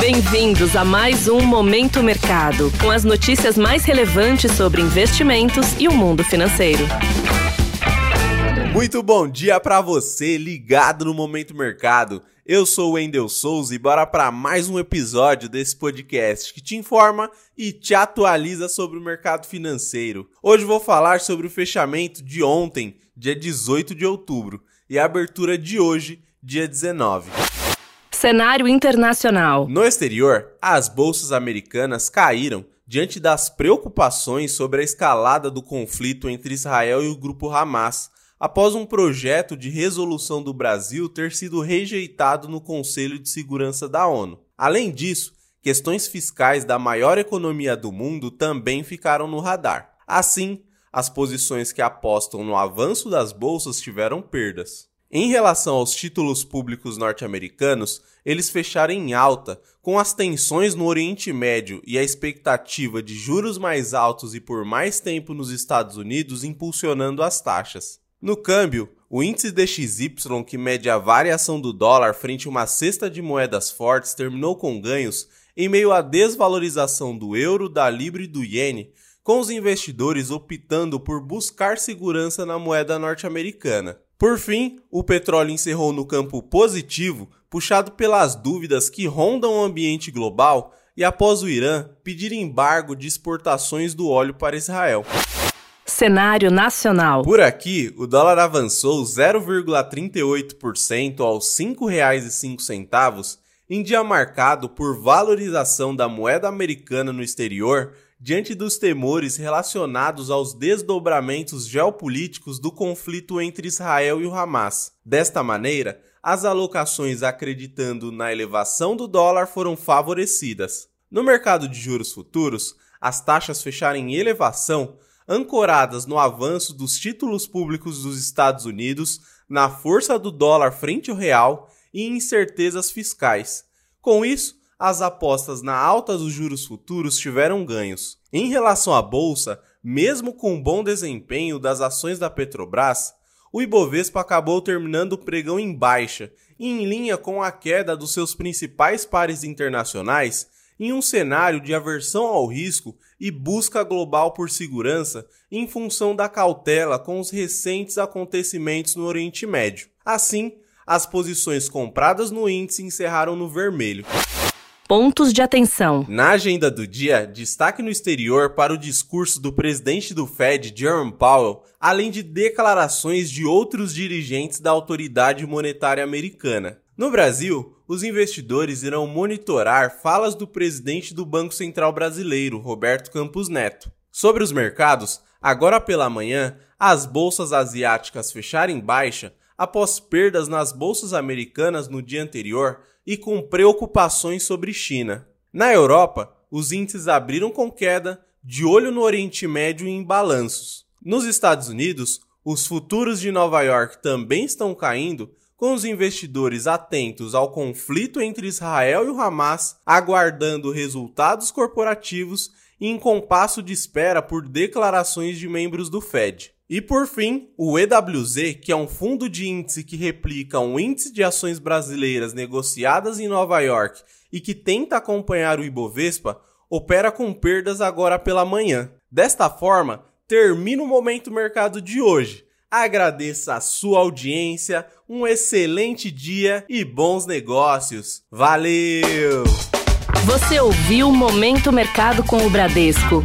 Bem-vindos a mais um Momento Mercado, com as notícias mais relevantes sobre investimentos e o mundo financeiro. Muito bom dia para você ligado no Momento Mercado. Eu sou o Wendel Souza e bora para mais um episódio desse podcast que te informa e te atualiza sobre o mercado financeiro. Hoje vou falar sobre o fechamento de ontem, dia 18 de outubro, e a abertura de hoje, dia 19. Cenário internacional. No exterior, as bolsas americanas caíram diante das preocupações sobre a escalada do conflito entre Israel e o grupo Hamas, após um projeto de resolução do Brasil ter sido rejeitado no Conselho de Segurança da ONU. Além disso, questões fiscais da maior economia do mundo também ficaram no radar. Assim, as posições que apostam no avanço das bolsas tiveram perdas. Em relação aos títulos públicos norte-americanos, eles fecharam em alta, com as tensões no Oriente Médio e a expectativa de juros mais altos e por mais tempo nos Estados Unidos impulsionando as taxas. No câmbio, o índice DXY, que mede a variação do dólar frente a uma cesta de moedas fortes, terminou com ganhos em meio à desvalorização do euro, da libra e do iene, com os investidores optando por buscar segurança na moeda norte-americana. Por fim, o petróleo encerrou no campo positivo, puxado pelas dúvidas que rondam o ambiente global e após o Irã pedir embargo de exportações do óleo para Israel. Cenário nacional. Por aqui, o dólar avançou 0,38% aos R$ 5,05 em dia marcado por valorização da moeda americana no exterior diante dos temores relacionados aos desdobramentos geopolíticos do conflito entre Israel e o Hamas. Desta maneira, as alocações acreditando na elevação do dólar foram favorecidas. No mercado de juros futuros, as taxas fecharam em elevação, ancoradas no avanço dos títulos públicos dos Estados Unidos, na força do dólar frente ao real e incertezas fiscais. Com isso, as apostas na alta dos juros futuros tiveram ganhos. Em relação à bolsa, mesmo com o bom desempenho das ações da Petrobras, o Ibovespa acabou terminando o pregão em baixa, em linha com a queda dos seus principais pares internacionais, em um cenário de aversão ao risco e busca global por segurança em função da cautela com os recentes acontecimentos no Oriente Médio. Assim, as posições compradas no índice encerraram no vermelho. Pontos de atenção. Na agenda do dia, destaque no exterior para o discurso do presidente do Fed, Jerome Powell, além de declarações de outros dirigentes da autoridade monetária americana. No Brasil, os investidores irão monitorar falas do presidente do Banco Central Brasileiro, Roberto Campos Neto. Sobre os mercados, agora pela manhã, as bolsas asiáticas fecharam em baixa após perdas nas bolsas americanas no dia anterior e com preocupações sobre China. Na Europa, os índices abriram com queda, de olho no Oriente Médio e em balanços. Nos Estados Unidos, os futuros de Nova York também estão caindo, com os investidores atentos ao conflito entre Israel e o Hamas, aguardando resultados corporativos e em compasso de espera por declarações de membros do Fed. E por fim, o EWZ, que é um fundo de índice que replica um índice de ações brasileiras negociadas em Nova York e que tenta acompanhar o Ibovespa, opera com perdas agora pela manhã. Desta forma, termina o momento mercado de hoje. Agradeço a sua audiência, um excelente dia e bons negócios. Valeu! Você ouviu Momento Mercado com o Bradesco.